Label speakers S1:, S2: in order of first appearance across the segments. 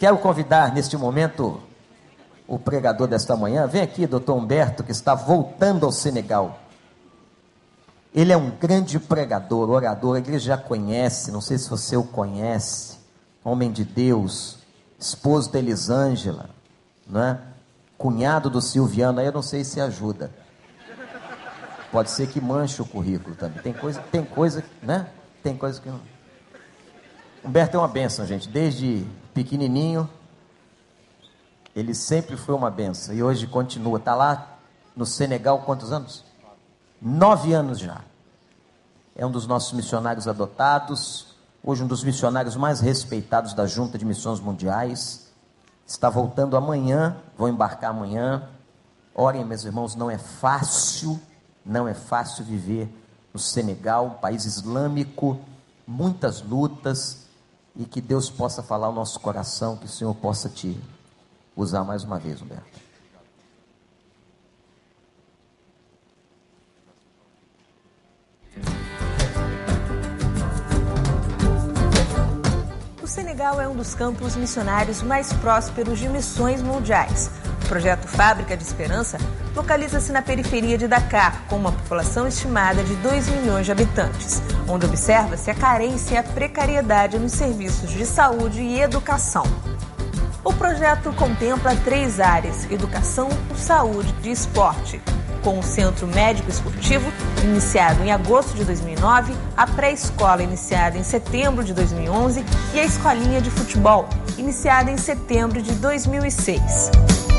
S1: Quero convidar neste momento o pregador desta manhã. Vem aqui, doutor Humberto, que está voltando ao Senegal. Ele é um grande pregador, orador, a igreja já conhece, não sei se você o conhece, homem de Deus, esposo da Elisângela, não é? cunhado do Silviano, aí eu não sei se ajuda. Pode ser que manche o currículo também. Tem coisa, tem coisa, né? Tem coisa que não. Humberto é uma benção, gente. Desde pequenininho, ele sempre foi uma benção e hoje continua. Está lá no Senegal quantos anos? Nove anos já. É um dos nossos missionários adotados. Hoje um dos missionários mais respeitados da Junta de Missões Mundiais. Está voltando amanhã. Vou embarcar amanhã. Orem, meus irmãos, não é fácil, não é fácil viver no Senegal, um país islâmico, muitas lutas, e que Deus possa falar ao nosso coração, que o Senhor possa te usar mais uma vez, Humberto.
S2: O Senegal é um dos campos missionários mais prósperos de missões mundiais. Projeto Fábrica de Esperança localiza-se na periferia de Dakar, com uma população estimada de 2 milhões de habitantes, onde observa-se a carência e a precariedade nos serviços de saúde e educação. O projeto contempla três áreas: educação, saúde e esporte. Com o Centro Médico Esportivo, iniciado em agosto de 2009, a pré-escola, iniciada em setembro de 2011, e a escolinha de futebol, iniciada em setembro de 2006.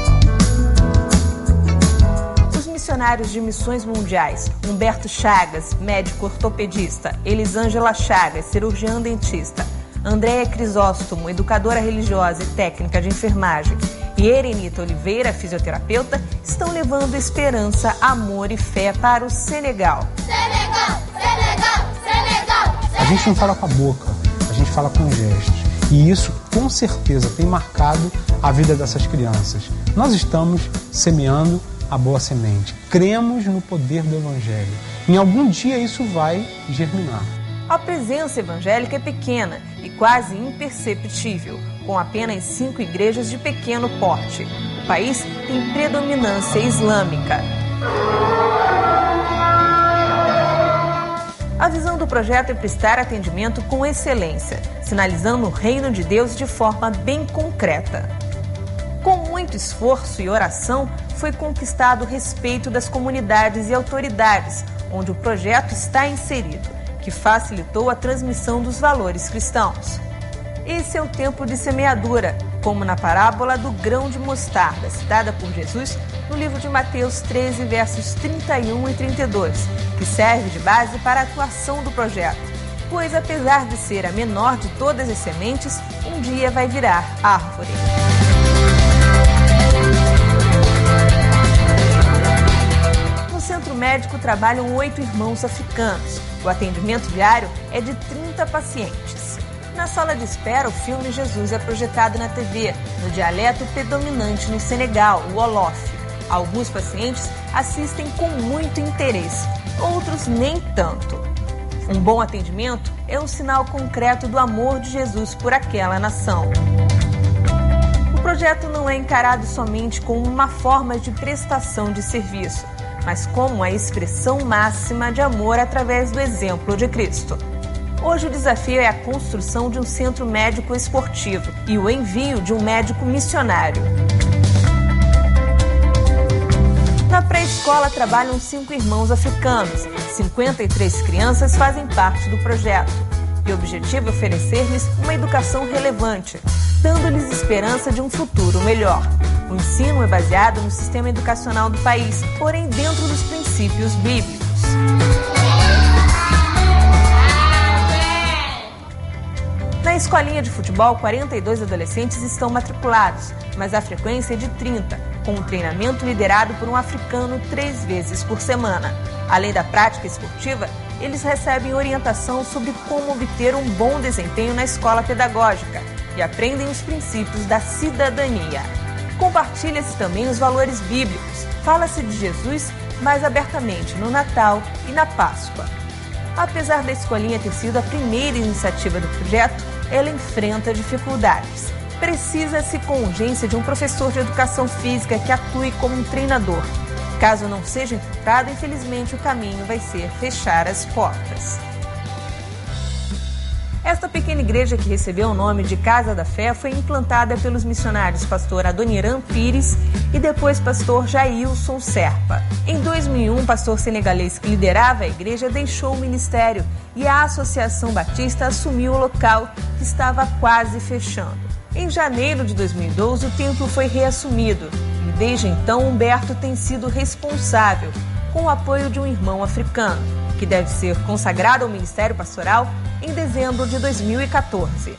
S2: Missionários de missões mundiais, Humberto Chagas, médico ortopedista, Elisângela Chagas, cirurgiã dentista, Andréia Crisóstomo, educadora religiosa e técnica de enfermagem, e Erenita Oliveira, fisioterapeuta, estão levando esperança, amor e fé para o Senegal.
S3: Senegal, Senegal, Senegal,
S4: A gente não fala com a boca, a gente fala com gestos. E isso, com certeza, tem marcado a vida dessas crianças. Nós estamos semeando a boa semente. Cremos no poder do Evangelho. Em algum dia isso vai germinar.
S2: A presença evangélica é pequena e quase imperceptível, com apenas cinco igrejas de pequeno porte. O país tem predominância islâmica. A visão do projeto é prestar atendimento com excelência, sinalizando o reino de Deus de forma bem concreta. Com muito esforço e oração, foi conquistado o respeito das comunidades e autoridades onde o projeto está inserido que facilitou a transmissão dos valores cristãos. Esse é o tempo de semeadura, como na parábola do grão de mostarda, citada por Jesus no livro de Mateus 13, versos 31 e 32, que serve de base para a atuação do projeto. Pois, apesar de ser a menor de todas as sementes, um dia vai virar árvore. Médico trabalham oito irmãos africanos. O atendimento diário é de 30 pacientes. Na sala de espera, o filme Jesus é projetado na TV, no dialeto predominante no Senegal, o Wolof. Alguns pacientes assistem com muito interesse, outros nem tanto. Um bom atendimento é um sinal concreto do amor de Jesus por aquela nação. O projeto não é encarado somente como uma forma de prestação de serviço, mas como a expressão máxima de amor através do exemplo de Cristo. Hoje o desafio é a construção de um centro médico esportivo e o envio de um médico missionário. Na pré-escola trabalham cinco irmãos africanos. 53 crianças fazem parte do projeto. O objetivo é oferecer-lhes uma educação relevante, dando-lhes esperança de um futuro melhor. O ensino é baseado no sistema educacional do país, porém dentro dos princípios bíblicos. Na escolinha de futebol, 42 adolescentes estão matriculados, mas a frequência é de 30, com um treinamento liderado por um africano três vezes por semana. Além da prática esportiva, eles recebem orientação sobre como obter um bom desempenho na escola pedagógica e aprendem os princípios da cidadania. Compartilha-se também os valores bíblicos. Fala-se de Jesus mais abertamente no Natal e na Páscoa. Apesar da escolinha ter sido a primeira iniciativa do projeto, ela enfrenta dificuldades. Precisa-se com urgência de um professor de educação física que atue como um treinador. Caso não seja imputado, infelizmente o caminho vai ser fechar as portas. Esta pequena igreja que recebeu o nome de Casa da Fé foi implantada pelos missionários pastor Adoniran Pires e depois pastor Jailson Serpa. Em 2001, o pastor senegalês que liderava a igreja deixou o ministério e a Associação Batista assumiu o local que estava quase fechando. Em janeiro de 2012, o templo foi reassumido desde então Humberto tem sido responsável, com o apoio de um irmão africano, que deve ser consagrado ao ministério pastoral em dezembro de 2014.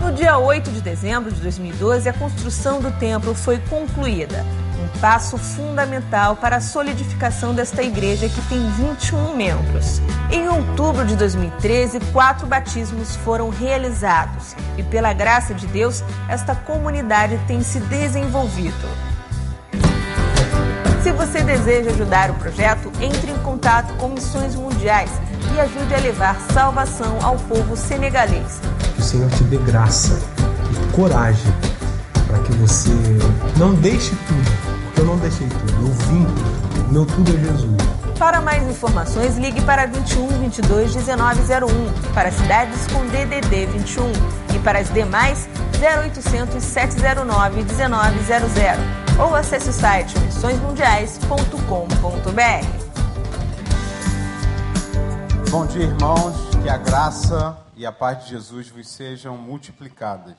S2: No dia 8 de dezembro de 2012, a construção do templo foi concluída, um passo fundamental para a solidificação desta igreja que tem 21 membros. Em outubro de 2013, quatro batismos foram realizados e, pela graça de Deus, esta comunidade tem se desenvolvido. Se você deseja ajudar o projeto, entre em contato com Missões Mundiais e ajude a levar salvação ao povo senegalês.
S4: Que o Senhor te dê graça e coragem para que você não deixe tudo, porque eu não deixei tudo, eu vim, meu tudo é Jesus.
S2: Para mais informações, ligue para 21 22 1901 para cidades com DDD 21 e para as demais 0800 709 1900 ou acesse o site missõesmundiais.com.br.
S5: Bom dia, irmãos. Que a graça e a paz de Jesus vos sejam multiplicadas.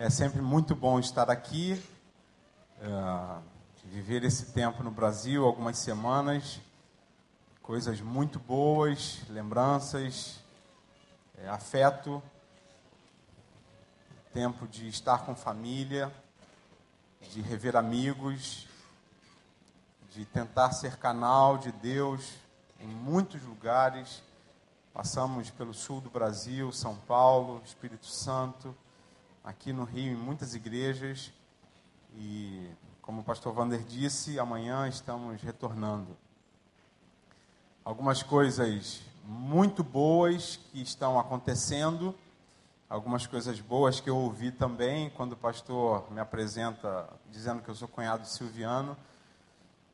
S5: É sempre muito bom estar aqui, uh, viver esse tempo no Brasil, algumas semanas, coisas muito boas, lembranças, é, afeto, tempo de estar com família, de rever amigos, de tentar ser canal de Deus em muitos lugares. Passamos pelo sul do Brasil, São Paulo, Espírito Santo, aqui no Rio, em muitas igrejas. E, como o pastor Vander disse, amanhã estamos retornando. Algumas coisas muito boas que estão acontecendo, algumas coisas boas que eu ouvi também quando o pastor me apresenta dizendo que eu sou cunhado de Silviano.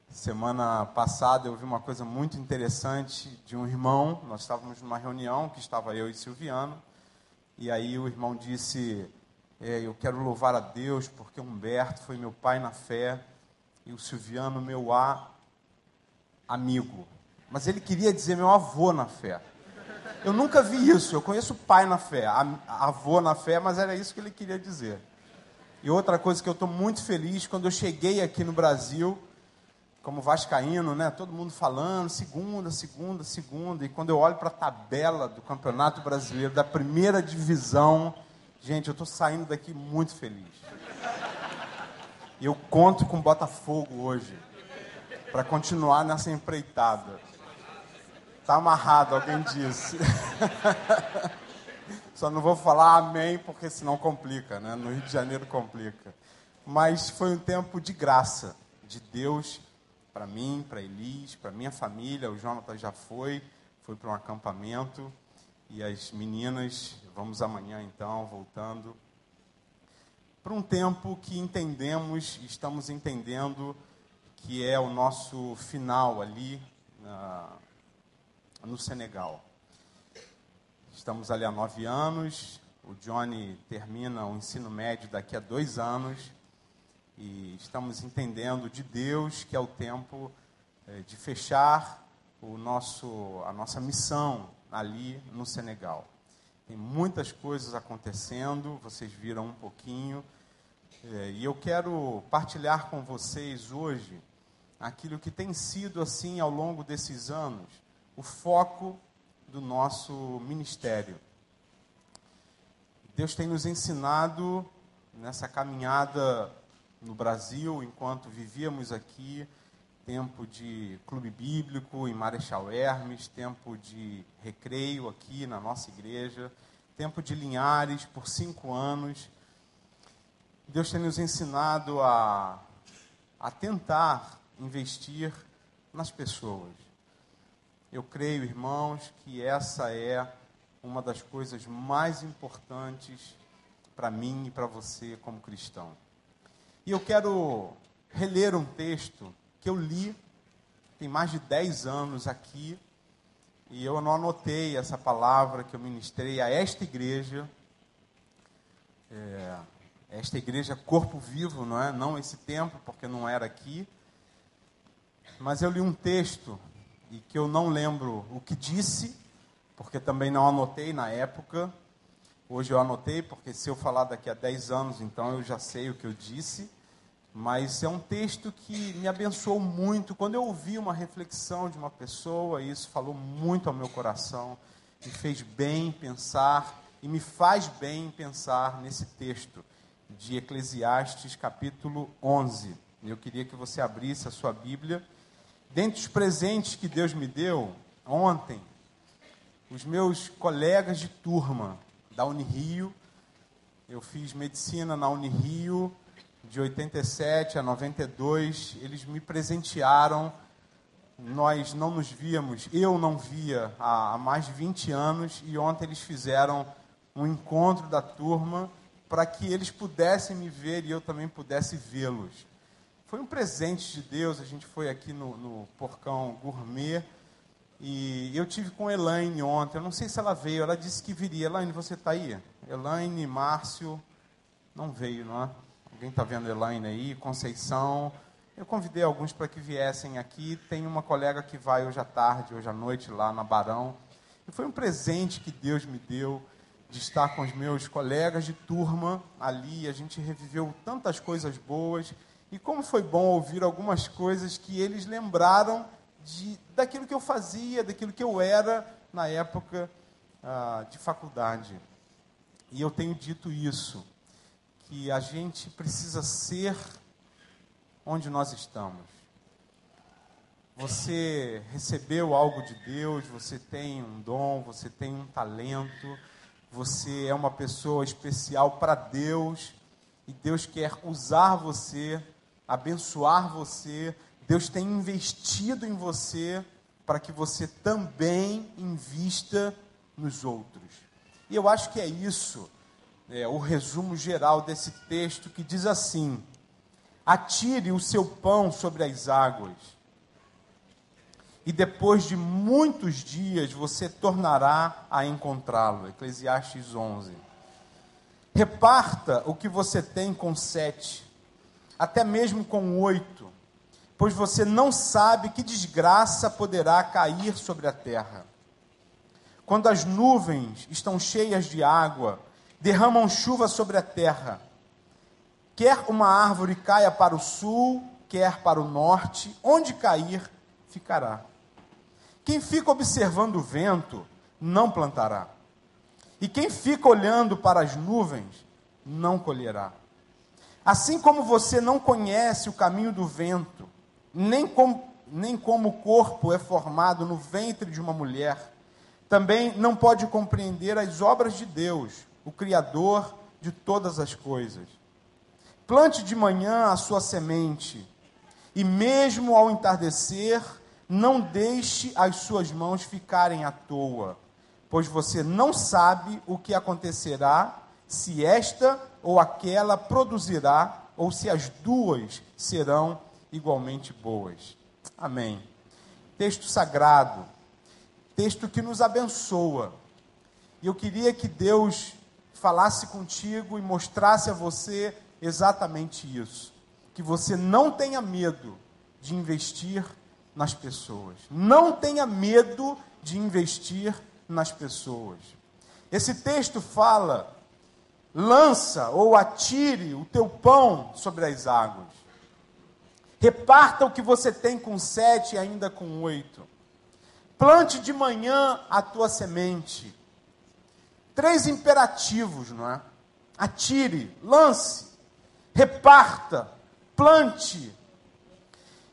S5: Semana passada eu vi uma coisa muito interessante de um irmão. Nós estávamos numa reunião que estava eu e Silviano. E aí o irmão disse: é, Eu quero louvar a Deus porque Humberto foi meu pai na fé e o Silviano meu a amigo. Mas ele queria dizer meu avô na fé. Eu nunca vi isso. Eu conheço pai na fé, avô na fé, mas era isso que ele queria dizer. E outra coisa que eu estou muito feliz quando eu cheguei aqui no Brasil como vascaíno, né? Todo mundo falando, segunda, segunda, segunda. E quando eu olho para a tabela do Campeonato Brasileiro, da primeira divisão, gente, eu estou saindo daqui muito feliz. E eu conto com Botafogo hoje, para continuar nessa empreitada. Tá amarrado, alguém disse. Só não vou falar amém, porque senão complica, né? No Rio de Janeiro complica. Mas foi um tempo de graça, de Deus para mim, para Elis, para minha família. O Jonathan já foi, foi para um acampamento. E as meninas, vamos amanhã então, voltando. Para um tempo que entendemos, estamos entendendo que é o nosso final ali na, no Senegal. Estamos ali há nove anos. O Johnny termina o ensino médio daqui a dois anos e estamos entendendo de Deus que é o tempo é, de fechar o nosso, a nossa missão ali no Senegal. Tem muitas coisas acontecendo, vocês viram um pouquinho, é, e eu quero partilhar com vocês hoje aquilo que tem sido assim ao longo desses anos o foco do nosso ministério. Deus tem nos ensinado nessa caminhada no Brasil, enquanto vivíamos aqui, tempo de clube bíblico em Marechal Hermes, tempo de recreio aqui na nossa igreja, tempo de Linhares por cinco anos. Deus tem nos ensinado a, a tentar investir nas pessoas. Eu creio, irmãos, que essa é uma das coisas mais importantes para mim e para você como cristão. E eu quero reler um texto que eu li tem mais de 10 anos aqui e eu não anotei essa palavra que eu ministrei a esta igreja. É, esta igreja corpo vivo, não é? Não esse tempo, porque não era aqui. Mas eu li um texto e que eu não lembro o que disse, porque também não anotei na época. Hoje eu anotei, porque se eu falar daqui a 10 anos, então eu já sei o que eu disse. Mas é um texto que me abençoou muito. Quando eu ouvi uma reflexão de uma pessoa, isso falou muito ao meu coração, me fez bem pensar e me faz bem pensar nesse texto de Eclesiastes, capítulo 11. Eu queria que você abrisse a sua Bíblia. Dentre os presentes que Deus me deu ontem, os meus colegas de turma da Unirio, eu fiz medicina na Unirio de 87 a 92, eles me presentearam. Nós não nos víamos, eu não via há, mais de 20 anos, e ontem eles fizeram um encontro da turma para que eles pudessem me ver e eu também pudesse vê-los. Foi um presente de Deus, a gente foi aqui no, no Porcão Gourmet, e eu tive com Elaine ontem, eu não sei se ela veio, ela disse que viria. Elaine, você está aí? Elaine, Márcio, não veio, não é? Alguém está vendo Elaine aí? Conceição. Eu convidei alguns para que viessem aqui. Tem uma colega que vai hoje à tarde, hoje à noite, lá na Barão. E foi um presente que Deus me deu de estar com os meus colegas de turma ali. A gente reviveu tantas coisas boas. E como foi bom ouvir algumas coisas que eles lembraram de, daquilo que eu fazia, daquilo que eu era na época ah, de faculdade. E eu tenho dito isso que a gente precisa ser onde nós estamos. Você recebeu algo de Deus, você tem um dom, você tem um talento, você é uma pessoa especial para Deus e Deus quer usar você, abençoar você. Deus tem investido em você para que você também invista nos outros. E eu acho que é isso é, o resumo geral desse texto que diz assim: Atire o seu pão sobre as águas, e depois de muitos dias você tornará a encontrá-lo. Eclesiastes 11. Reparta o que você tem com sete, até mesmo com oito, pois você não sabe que desgraça poderá cair sobre a terra. Quando as nuvens estão cheias de água, derramam chuva sobre a terra. Quer uma árvore caia para o sul, quer para o norte, onde cair, ficará. Quem fica observando o vento, não plantará. E quem fica olhando para as nuvens, não colherá. Assim como você não conhece o caminho do vento, nem como, nem como o corpo é formado no ventre de uma mulher, também não pode compreender as obras de Deus o Criador de todas as coisas. Plante de manhã a sua semente, e mesmo ao entardecer, não deixe as suas mãos ficarem à toa, pois você não sabe o que acontecerá, se esta ou aquela produzirá, ou se as duas serão igualmente boas. Amém. Texto sagrado, texto que nos abençoa. E eu queria que Deus falasse contigo e mostrasse a você exatamente isso. Que você não tenha medo de investir nas pessoas. Não tenha medo de investir nas pessoas. Esse texto fala: lança ou atire o teu pão sobre as águas. Reparta o que você tem com sete e ainda com oito. Plante de manhã a tua semente Três imperativos, não é? Atire, lance, reparta, plante.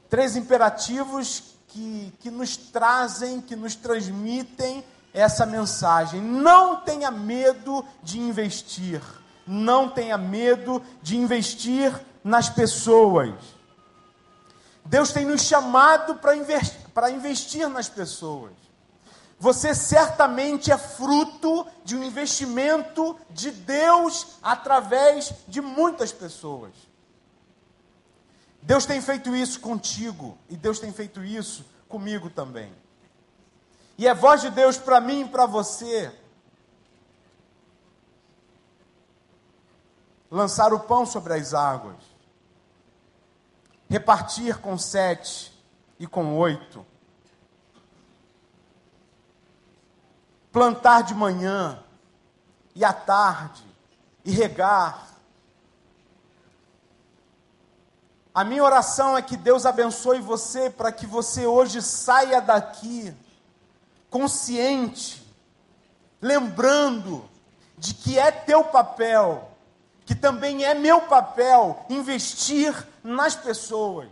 S5: Três imperativos que, que nos trazem, que nos transmitem essa mensagem. Não tenha medo de investir. Não tenha medo de investir nas pessoas. Deus tem nos chamado para investir, investir nas pessoas. você certamente é fruto de um investimento de Deus através de muitas pessoas. Deus tem feito isso contigo e Deus tem feito isso comigo também. E é voz de Deus para mim e para você. Lançar o pão sobre as águas, repartir com sete e com oito, plantar de manhã e à tarde e regar. A minha oração é que Deus abençoe você para que você hoje saia daqui consciente, lembrando de que é teu papel, que também é meu papel investir nas pessoas.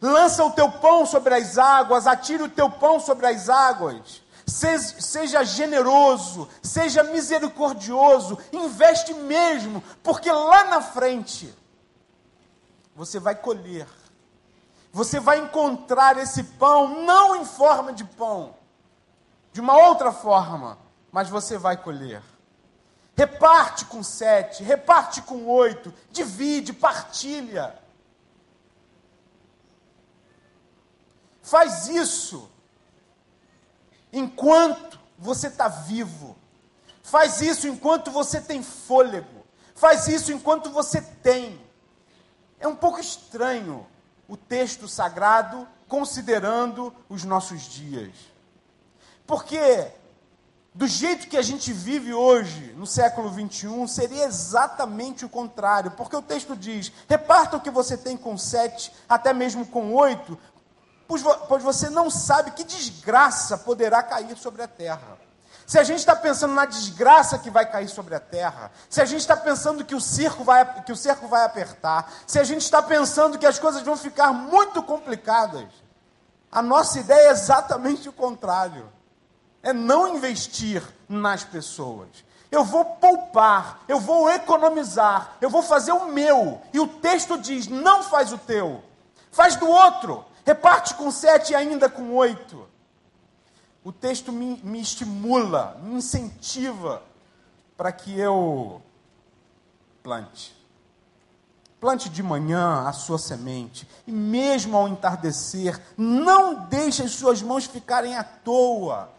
S5: Lança o teu pão sobre as águas, atire o teu pão sobre as águas. Seja, generoso, seja misericordioso, investe mesmo, porque lá na frente você vai colher. Você vai encontrar esse pão não em forma de pão, de uma outra forma, mas você vai colher. Reparte com sete, reparte com oito, divide, partilha. Faz isso enquanto você está vivo. Faz isso enquanto você tem fôlego. Faz isso enquanto você tem. É um pouco estranho o texto sagrado considerando os nossos dias. Porque do jeito que a gente vive hoje, no século 21, seria exatamente o contrário, porque o texto diz: reparta o que você tem com sete, até mesmo com oito, pois você não sabe que desgraça poderá cair sobre a terra. Se a gente está pensando na desgraça que vai cair sobre a terra, se a gente está pensando que o, circo vai, que o cerco vai apertar, se a gente está pensando que as coisas vão ficar muito complicadas, a nossa ideia é exatamente o contrário. É não investir nas pessoas. Eu vou poupar, eu vou economizar, eu vou fazer o meu. E o texto diz: não faz o teu, faz do outro reparte com sete e ainda com oito. O texto me, me estimula, me incentiva para que eu plante. Plante de manhã a sua semente, e mesmo ao entardecer, não deixe as suas mãos ficarem à toa,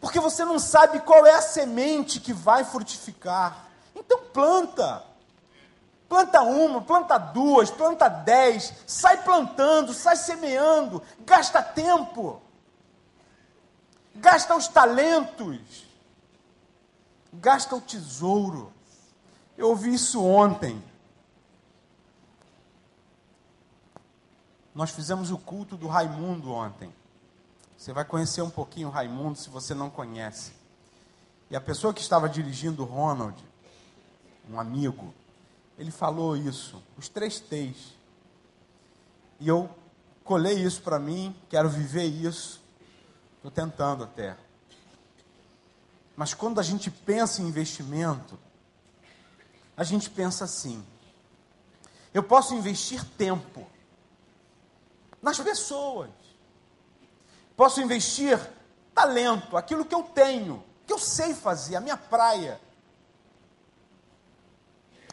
S5: porque você não sabe qual é a semente que vai frutificar. Então planta. Planta uma, planta duas, planta dez, sai plantando, sai semeando, gasta tempo, gasta os talentos, gasta o tesouro. Eu ouvi isso ontem. Nós fizemos o culto do Raimundo ontem. Você vai conhecer um pouquinho o Raimundo se você não conhece. E a pessoa que estava dirigindo o Ronald, um amigo, ele falou isso, os três T's. E eu colei isso para mim, quero viver isso, estou tentando até. Mas quando a gente pensa em investimento, a gente pensa assim: eu posso investir tempo nas pessoas, posso investir talento, aquilo que eu tenho, que eu sei fazer, a minha praia.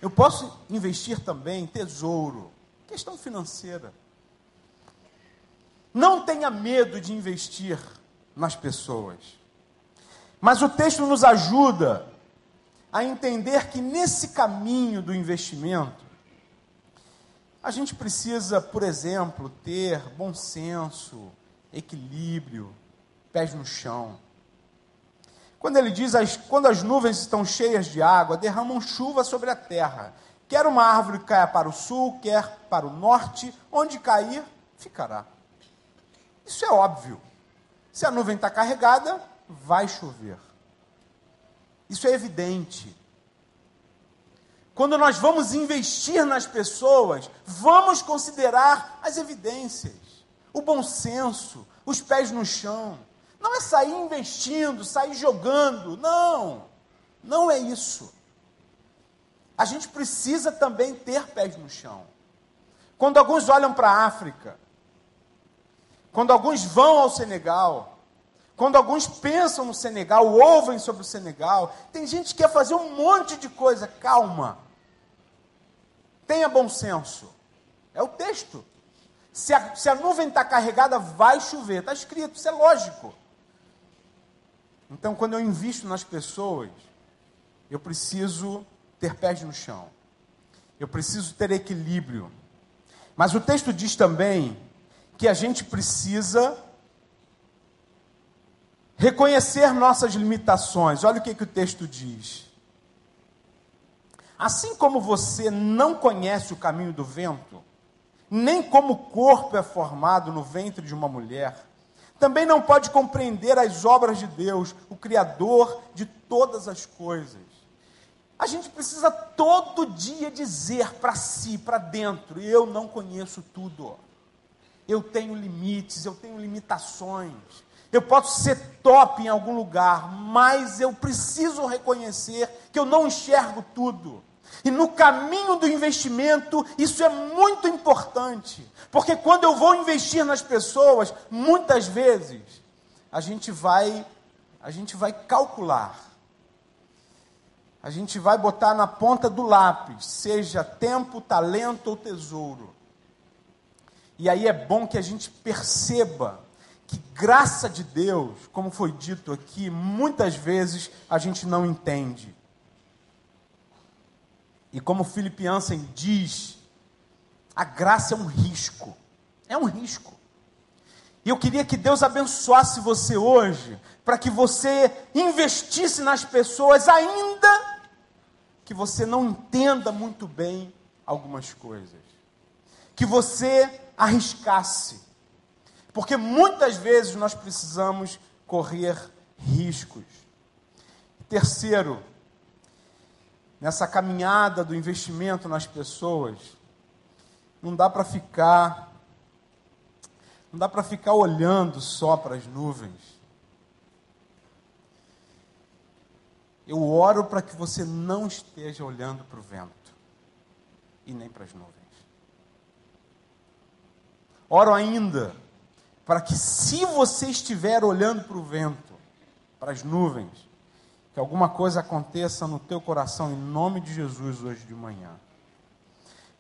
S5: Eu posso investir também tesouro, questão financeira. Não tenha medo de investir nas pessoas. Mas o texto nos ajuda a entender que nesse caminho do investimento, a gente precisa, por exemplo, ter bom senso, equilíbrio, pés no chão. Quando ele diz, as, quando as nuvens estão cheias de água, derramam chuva sobre a terra. Quer uma árvore caia para o sul, quer para o norte, onde cair, ficará. Isso é óbvio. Se a nuvem está carregada, vai chover. Isso é evidente. Quando nós vamos investir nas pessoas, vamos considerar as evidências, o bom senso, os pés no chão. Não é sair investindo, sair jogando. Não. Não é isso. A gente precisa também ter pés no chão. Quando alguns olham para a África, quando alguns vão ao Senegal, Quando alguns pensam no Senegal, ouvem sobre o Senegal, tem gente que quer fazer um monte de coisa. Calma. Tenha bom senso. É o texto. Se a, se a nuvem está carregada, vai chover. Está escrito, isso é lógico. Então, quando eu invisto nas pessoas, eu preciso ter pés no chão. Eu preciso ter equilíbrio. Mas o texto diz também que a gente precisa reconhecer nossas limitações. Olha o que, que o texto diz. Assim como você não conhece o caminho do vento, nem como o corpo é formado no ventre de uma mulher, também não pode compreender as obras de Deus, o Criador de todas as coisas. A gente precisa todo dia dizer para si, para dentro: eu não conheço tudo. Eu tenho limites, eu tenho limitações. Eu posso ser top em algum lugar, mas eu preciso reconhecer que eu não enxergo tudo. E no caminho do investimento, isso é muito importante, porque quando eu vou investir nas pessoas, muitas vezes a gente vai a gente vai calcular. A gente vai botar na ponta do lápis, seja tempo, talento ou tesouro. E aí é bom que a gente perceba que graça de Deus, como foi dito aqui, muitas vezes a gente não entende. E como Philip diz, a graça é um risco. É um risco. E eu queria que Deus abençoasse você hoje, para que você investisse nas pessoas, ainda que você não entenda muito bem algumas coisas. Que você arriscasse. Porque muitas vezes nós precisamos correr riscos. Terceiro, nessa caminhada do investimento nas pessoas, não dá para ficar não dá para ficar olhando só para as nuvens. Eu oro para que você não esteja olhando para o vento e nem para as nuvens. Oro ainda para que, se você estiver olhando para o vento, para as nuvens, que alguma coisa aconteça no teu coração em nome de Jesus hoje de manhã.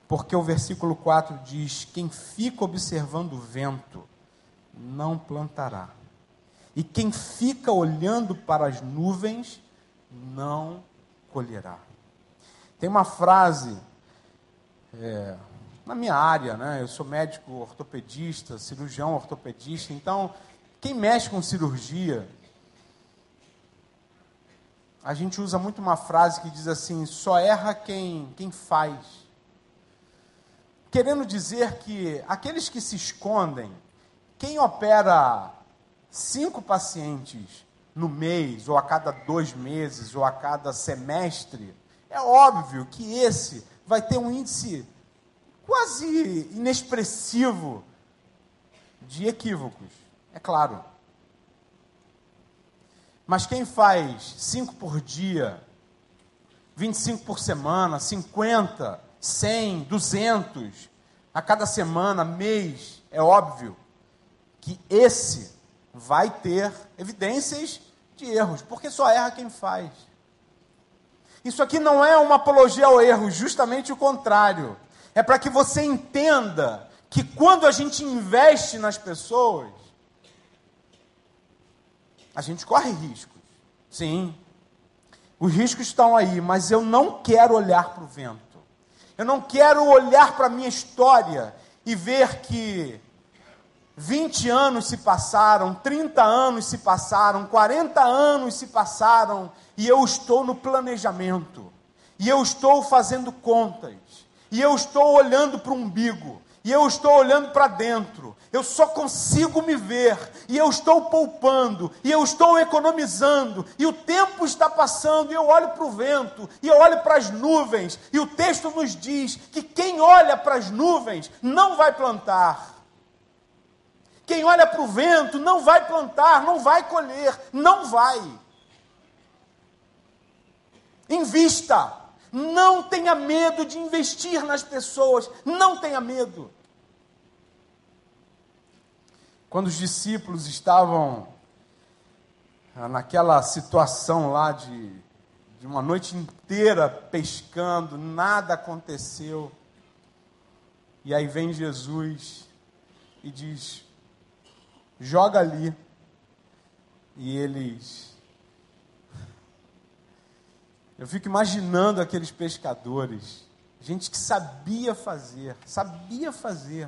S5: Porque o versículo 4 diz: Quem fica observando o vento não plantará, e quem fica olhando para as nuvens não colherá. Tem uma frase é, na minha área, né? Eu sou médico ortopedista, cirurgião ortopedista, então quem mexe com cirurgia a gente usa muito uma frase que diz assim: só erra quem, quem faz. Querendo dizer que aqueles que se escondem, quem opera cinco pacientes no mês, ou a cada dois meses, ou a cada semestre, é óbvio que esse vai ter um índice quase inexpressivo de equívocos. É claro. Mas quem faz cinco por dia, 25 por semana, 50, 100, 200 a cada semana, mês, é óbvio que esse vai ter evidências de erros, porque só erra quem faz. Isso aqui não é uma apologia ao erro, justamente o contrário. É para que você entenda que quando a gente investe nas pessoas, a gente corre riscos. Sim. Os riscos estão aí, mas eu não quero olhar para o vento. Eu não quero olhar para a minha história e ver que 20 anos se passaram, 30 anos se passaram, 40 anos se passaram e eu estou no planejamento. E eu estou fazendo contas. E eu estou olhando para o umbigo e eu estou olhando para dentro, eu só consigo me ver, e eu estou poupando, e eu estou economizando, e o tempo está passando, e eu olho para o vento, e eu olho para as nuvens, e o texto nos diz que quem olha para as nuvens não vai plantar. Quem olha para o vento não vai plantar, não vai colher, não vai. Invista. Não tenha medo de investir nas pessoas, não tenha medo. Quando os discípulos estavam ah, naquela situação lá de, de uma noite inteira pescando, nada aconteceu. E aí vem Jesus e diz: joga ali. E eles. Eu fico imaginando aqueles pescadores, gente que sabia fazer, sabia fazer.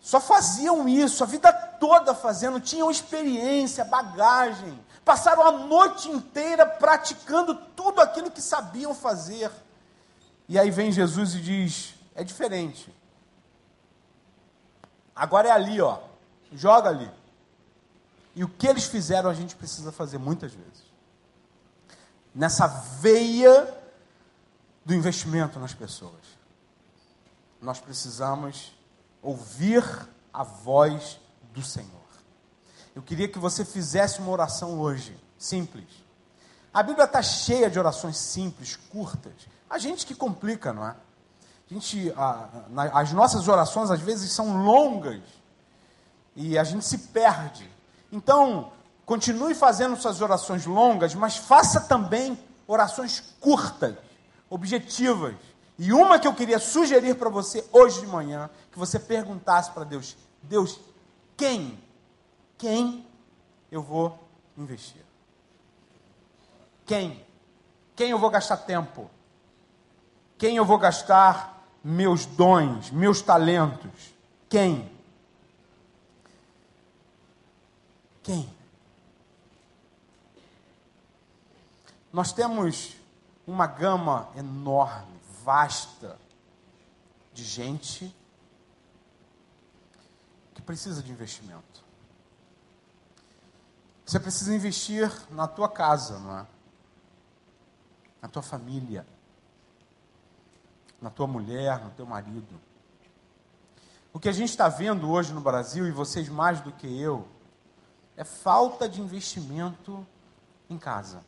S5: Só faziam isso a vida toda fazendo, tinham experiência, bagagem, passaram a noite inteira praticando tudo aquilo que sabiam fazer. E aí vem Jesus e diz: é diferente. Agora é ali, ó. Joga ali. E o que eles fizeram a gente precisa fazer muitas vezes. Nessa veia do investimento nas pessoas. Nós precisamos ouvir a voz do Senhor. Eu queria que você fizesse uma oração hoje, simples. A Bíblia está cheia de orações simples, curtas. A gente que complica, não é? A gente, a, na, as nossas orações às vezes são longas e a gente se perde. Então, continue fazendo suas orações longas, mas faça também orações curtas, objetivas. E uma que eu queria sugerir para você hoje de manhã, que você perguntasse para Deus: Deus, quem? Quem eu vou investir? Quem? Quem eu vou gastar tempo? Quem eu vou gastar meus dons, meus talentos? Quem? Quem? Nós temos uma gama enorme, vasta, de gente que precisa de investimento. Você precisa investir na tua casa, não é? Na tua família, na tua mulher, no teu marido. O que a gente está vendo hoje no Brasil, e vocês mais do que eu, é falta de investimento em casa.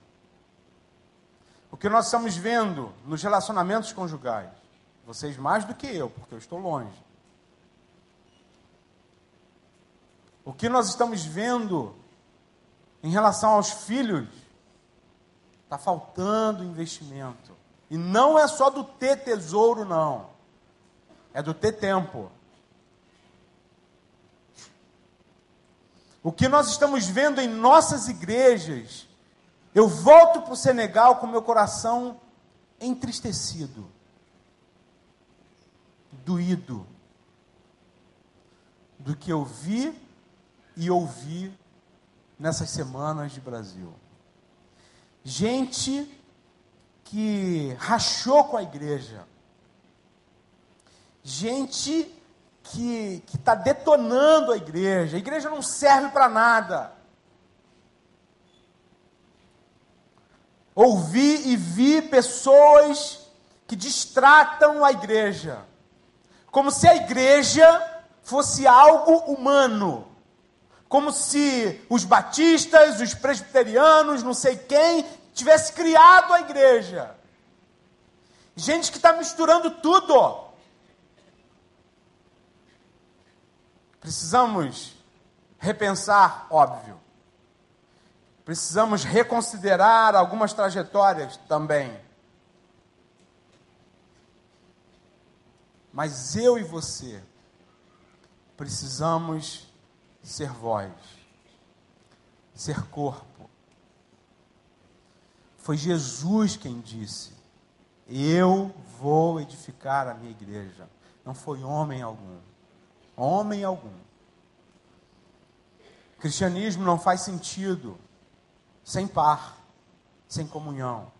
S5: O que nós estamos vendo nos relacionamentos conjugais, vocês mais do que eu, porque eu estou longe. O que nós estamos vendo em relação aos filhos, está faltando investimento. E não é só do ter tesouro, não. É do ter tempo. O que nós estamos vendo em nossas igrejas, eu volto para o Senegal com meu coração entristecido, doído, do que eu vi e ouvi nessas semanas de Brasil. Gente que rachou com a igreja, gente que está detonando a igreja. A igreja não serve para nada. Ouvi e vi pessoas que distratam a igreja, como se a igreja fosse algo humano, como se os batistas, os presbiterianos, não sei quem, tivesse criado a igreja. Gente que está misturando tudo. Precisamos repensar, óbvio. Precisamos reconsiderar algumas trajetórias também. Mas eu e você precisamos ser voz, ser corpo. Foi Jesus quem disse: Eu vou edificar a minha igreja. Não foi homem algum homem algum. Cristianismo não faz sentido sem par, sem comunhão.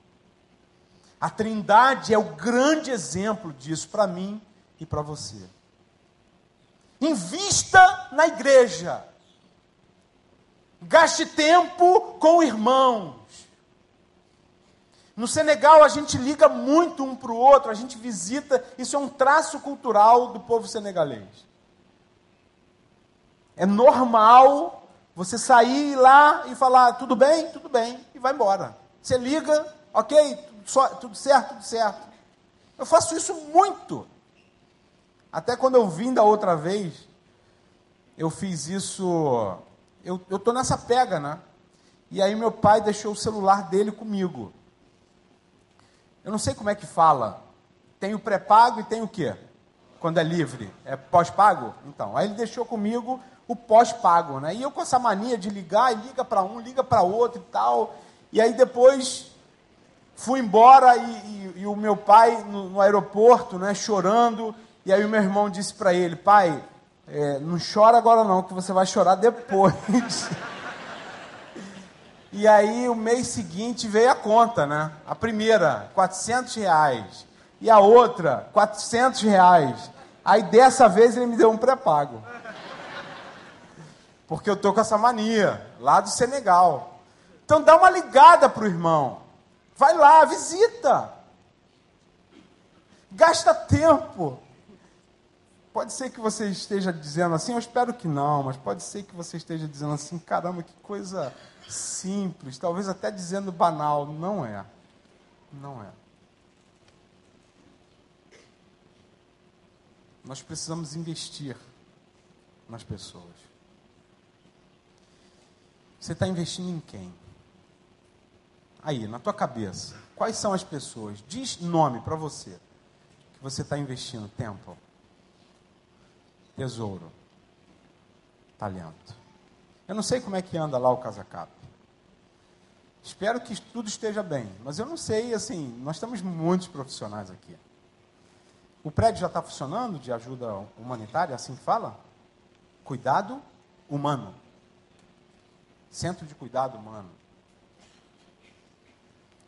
S5: A Trindade é o grande exemplo disso para mim e para você. Invista na igreja. Gaste tempo com irmãos. No Senegal a gente liga muito um para o outro, a gente visita, isso é um traço cultural do povo senegalês. É normal você sair lá e falar, tudo bem, tudo bem, e vai embora. Você liga, ok, tudo, certo, tudo certo. Eu faço isso muito. Até quando eu vim da outra vez, eu fiz isso. Eu estou nessa pega, né? E aí meu pai deixou o celular dele comigo. Eu não sei como é que fala. Tem o pré-pago e tem o quê? Quando é livre. É pós-pago? Então, aí ele deixou comigo o pós-pago, né? E eu com essa mania de ligar, e liga para um, liga para outro e tal. E aí depois fui embora e, e, e o meu pai no, no, aeroporto, né, chorando. E aí o meu irmão disse para ele, pai, é, não chora agora não, que você vai chorar depois. E aí, o mês seguinte veio a conta, né? A primeira, 400 reais. E a outra, 400 reais. Aí, dessa vez, ele me deu um pré-pago. Porque eu tô com essa mania, lá do Senegal. Então, dá uma ligada pro irmão. Vai lá, visita. Gasta tempo. Pode ser que você esteja dizendo assim, eu espero que não, mas pode ser que você esteja dizendo assim, caramba, que coisa simples, talvez até dizendo banal. Não é. Não é. Nós precisamos investir nas pessoas. Você está investindo em quem? Aí, na tua cabeça, quais são as pessoas? Diz nome para você que você está investindo tempo, tesouro, talento. Eu não sei como é que anda lá o Casacap. Espero que tudo esteja bem, mas eu não sei, assim, nós temos muitos profissionais aqui. O prédio já está funcionando de ajuda humanitária, assim fala? Cuidado humano. Centro de cuidado humano.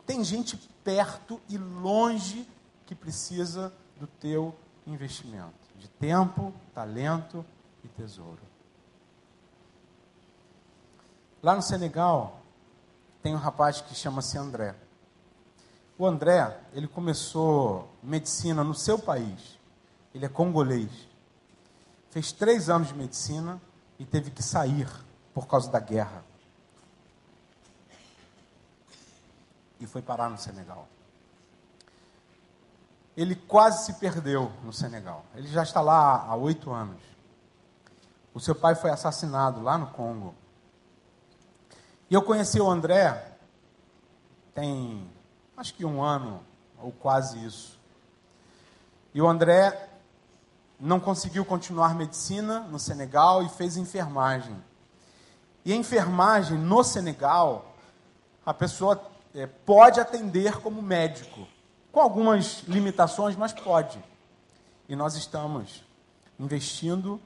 S5: Tem gente perto e longe que precisa do teu investimento, de tempo, talento e tesouro. Lá no Senegal, tem um rapaz que chama-se André. O André, ele começou medicina no seu país. Ele é congolês. Fez três anos de medicina e teve que sair por causa da guerra. E foi parar no Senegal. Ele quase se perdeu no Senegal. Ele já está lá há oito anos. O seu pai foi assassinado lá no Congo. E eu conheci o André tem acho que um ano ou quase isso. E o André não conseguiu continuar medicina no Senegal e fez enfermagem. E a enfermagem no Senegal, a pessoa é, pode atender como médico, com algumas limitações, mas pode. E nós estamos investindo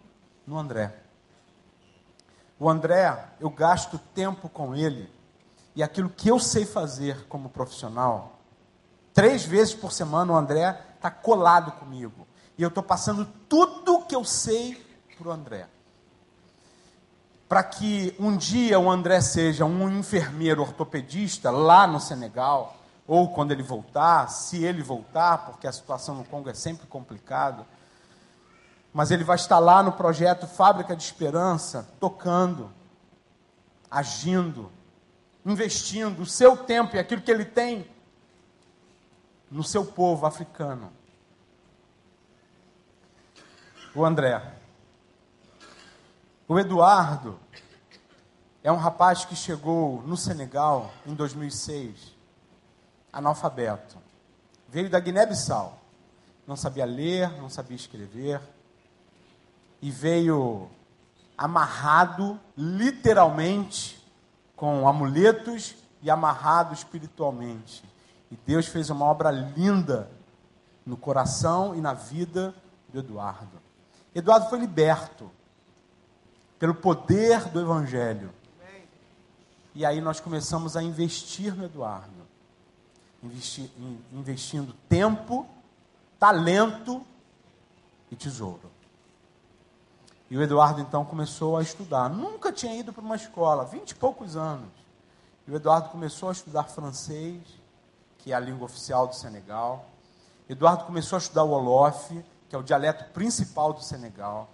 S5: no André. O André, eu gasto tempo com ele e aquilo que eu sei fazer como profissional, três vezes por semana o André está colado comigo. E eu estou passando tudo que eu sei para o André. Para que um dia o André seja um enfermeiro ortopedista lá no Senegal, ou quando ele voltar, se ele voltar, porque a situação no Congo é sempre complicada mas ele vai estar lá no projeto Fábrica de Esperança, tocando, agindo, investindo o seu tempo e aquilo que ele tem no seu povo africano. O André. O Eduardo é um rapaz que chegou no Senegal em 2006, analfabeto. Veio da Guiné-Bissau. Não sabia ler, não sabia escrever e veio amarrado literalmente com amuletos e amarrado espiritualmente. E Deus fez uma obra linda no coração e na vida do Eduardo. Eduardo foi liberto pelo poder do Evangelho. E aí nós começamos a investir no Eduardo, Investi investindo tempo, talento e tesouro. E o Eduardo então começou a estudar. Nunca tinha ido para uma escola, vinte e poucos anos. E o Eduardo começou a estudar francês, que é a língua oficial do Senegal. Eduardo começou a estudar o Wolof, que é o dialeto principal do Senegal.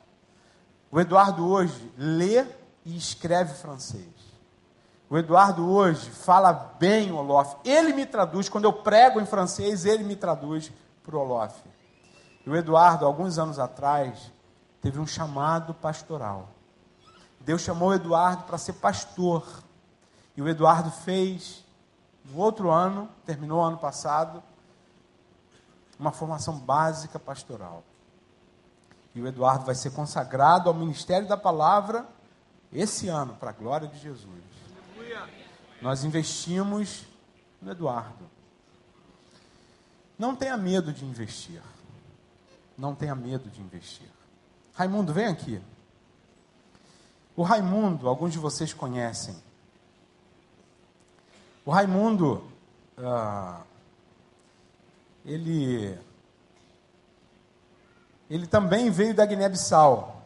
S5: O Eduardo hoje lê e escreve francês. O Eduardo hoje fala bem o Wolof. Ele me traduz, quando eu prego em francês, ele me traduz para o Wolof. E o Eduardo, alguns anos atrás, teve um chamado pastoral. Deus chamou Eduardo para ser pastor. E o Eduardo fez, no outro ano, terminou o ano passado, uma formação básica pastoral. E o Eduardo vai ser consagrado ao ministério da palavra esse ano, para a glória de Jesus. Nós investimos no Eduardo. Não tenha medo de investir. Não tenha medo de investir. Raimundo, vem aqui. O Raimundo, alguns de vocês conhecem. O Raimundo, ah, ele, ele também veio da Guiné-Bissau.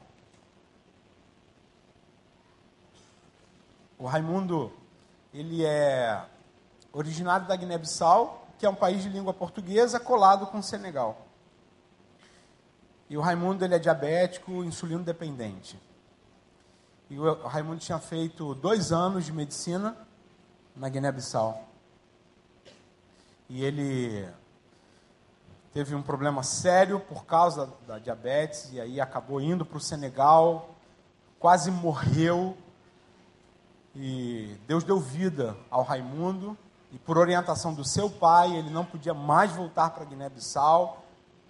S5: O Raimundo, ele é originário da Guiné-Bissau, que é um país de língua portuguesa colado com o Senegal. E o Raimundo ele é diabético, insulino dependente. E o Raimundo tinha feito dois anos de medicina na Guiné-Bissau. E ele teve um problema sério por causa da diabetes, e aí acabou indo para o Senegal, quase morreu. E Deus deu vida ao Raimundo, e por orientação do seu pai, ele não podia mais voltar para Guiné-Bissau,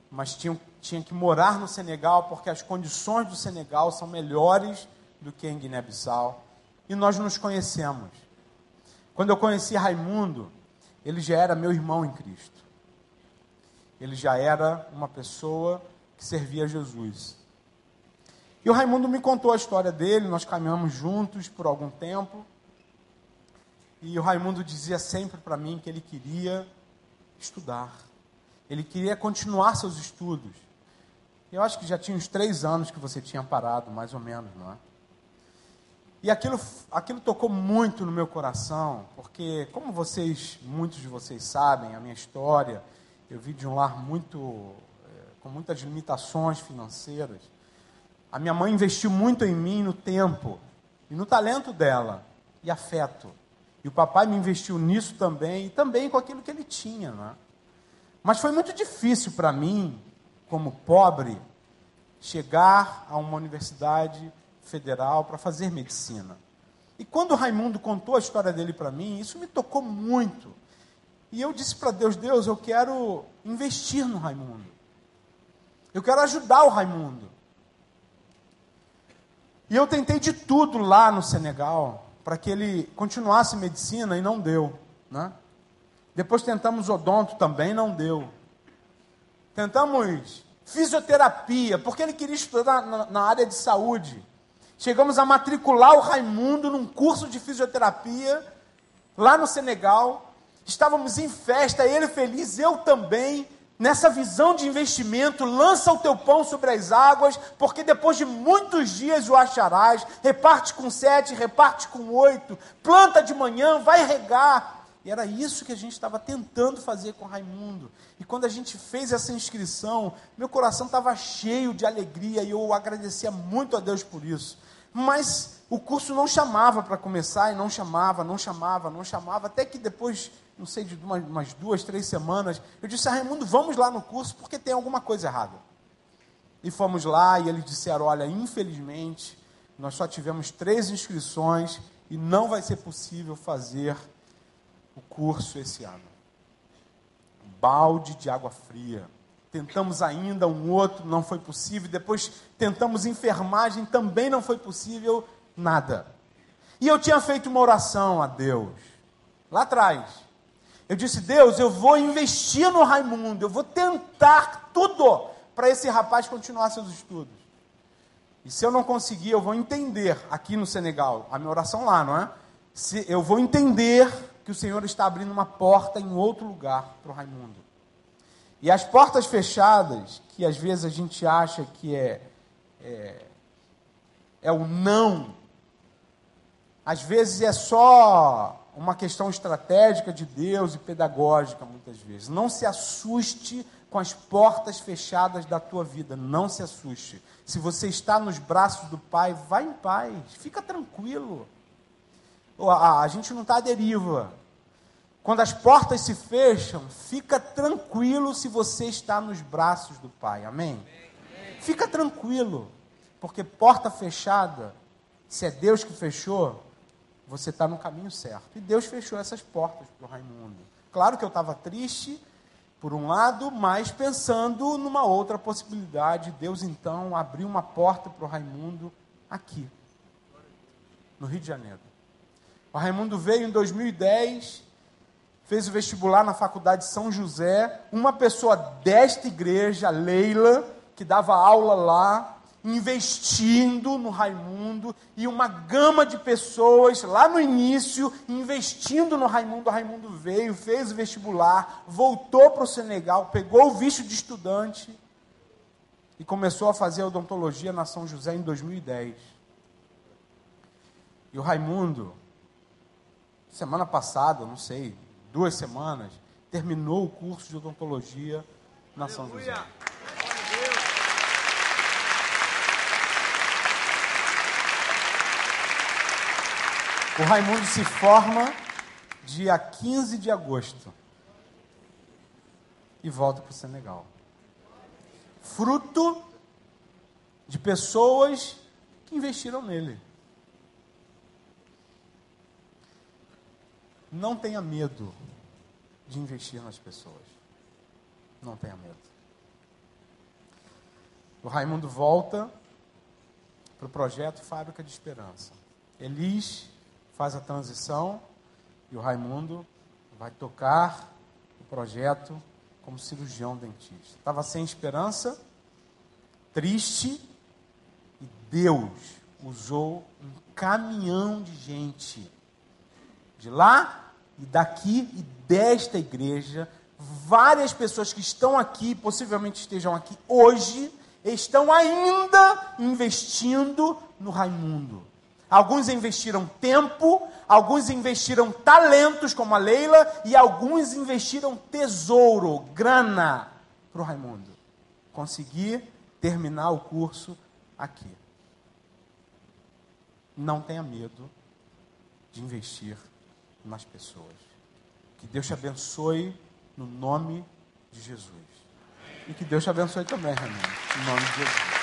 S5: mas tinha, tinha que morar no Senegal, porque as condições do Senegal são melhores do que em Guiné-Bissau. E nós nos conhecemos. Quando eu conheci Raimundo, ele já era meu irmão em Cristo. Ele já era uma pessoa que servia a Jesus. E o Raimundo me contou a história dele, nós caminhamos juntos por algum tempo. E o Raimundo dizia sempre para mim que ele queria estudar. Ele queria continuar seus estudos. Eu acho que já tinha uns três anos que você tinha parado, mais ou menos, não é? E aquilo, aquilo tocou muito no meu coração, porque, como vocês, muitos de vocês sabem, a minha história, eu vi de um lar muito, é, com muitas limitações financeiras. A minha mãe investiu muito em mim no tempo e no talento dela e afeto. E o papai me investiu nisso também, e também com aquilo que ele tinha. Né? Mas foi muito difícil para mim, como pobre, chegar a uma universidade federal para fazer medicina. E quando o Raimundo contou a história dele para mim, isso me tocou muito. E eu disse para Deus: Deus, eu quero investir no Raimundo. Eu quero ajudar o Raimundo. E eu tentei de tudo lá no Senegal para que ele continuasse medicina e não deu. Né? Depois tentamos odonto também, não deu. Tentamos fisioterapia, porque ele queria estudar na, na área de saúde. Chegamos a matricular o Raimundo num curso de fisioterapia lá no Senegal. Estávamos em festa, ele feliz, eu também nessa visão de investimento, lança o teu pão sobre as águas, porque depois de muitos dias o acharás, reparte com sete, reparte com oito, planta de manhã, vai regar. E era isso que a gente estava tentando fazer com Raimundo. E quando a gente fez essa inscrição, meu coração estava cheio de alegria e eu agradecia muito a Deus por isso. Mas o curso não chamava para começar, e não chamava, não chamava, não chamava, até que depois não sei, de umas, umas duas, três semanas, eu disse a Raimundo, vamos lá no curso porque tem alguma coisa errada. E fomos lá e eles disseram: olha, infelizmente, nós só tivemos três inscrições e não vai ser possível fazer o curso esse ano. balde de água fria. Tentamos ainda um outro, não foi possível. Depois tentamos enfermagem, também não foi possível. Nada. E eu tinha feito uma oração a Deus, lá atrás. Eu disse: Deus, eu vou investir no Raimundo, eu vou tentar tudo para esse rapaz continuar seus estudos. E se eu não conseguir, eu vou entender aqui no Senegal, a minha oração lá, não é? Se eu vou entender que o Senhor está abrindo uma porta em outro lugar para o Raimundo. E as portas fechadas, que às vezes a gente acha que é, é, é o não, às vezes é só uma questão estratégica de Deus e pedagógica, muitas vezes. Não se assuste com as portas fechadas da tua vida. Não se assuste. Se você está nos braços do Pai, vá em paz. Fica tranquilo. A, a gente não está à deriva. Quando as portas se fecham, fica tranquilo se você está nos braços do Pai. Amém? Fica tranquilo. Porque porta fechada, se é Deus que fechou, você está no caminho certo. E Deus fechou essas portas para o Raimundo. Claro que eu estava triste, por um lado, mas pensando numa outra possibilidade. Deus então abriu uma porta para o Raimundo aqui, no Rio de Janeiro. O Raimundo veio em 2010, fez o vestibular na Faculdade de São José. Uma pessoa desta igreja, Leila, que dava aula lá, investindo no Raimundo e uma gama de pessoas lá no início investindo no Raimundo. O Raimundo veio, fez o vestibular, voltou para o Senegal, pegou o visto de estudante e começou a fazer odontologia na São José em 2010. E o Raimundo, semana passada, não sei, duas semanas, terminou o curso de odontologia na São José. O Raimundo se forma dia 15 de agosto e volta para o Senegal. Fruto de pessoas que investiram nele. Não tenha medo de investir nas pessoas. Não tenha medo. O Raimundo volta para o projeto Fábrica de Esperança. Elis faz a transição e o Raimundo vai tocar o projeto como cirurgião dentista. Estava sem esperança, triste, e Deus usou um caminhão de gente de lá e daqui e desta igreja. Várias pessoas que estão aqui, possivelmente estejam aqui hoje, estão ainda investindo no Raimundo. Alguns investiram tempo, alguns investiram talentos, como a Leila, e alguns investiram tesouro, grana, para o Raimundo conseguir terminar o curso aqui. Não tenha medo de investir nas pessoas. Que Deus te abençoe no nome de Jesus. E que Deus te abençoe também, Raimundo, no nome de Jesus.